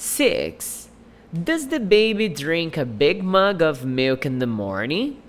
6. Does the baby drink a big mug of milk in the morning?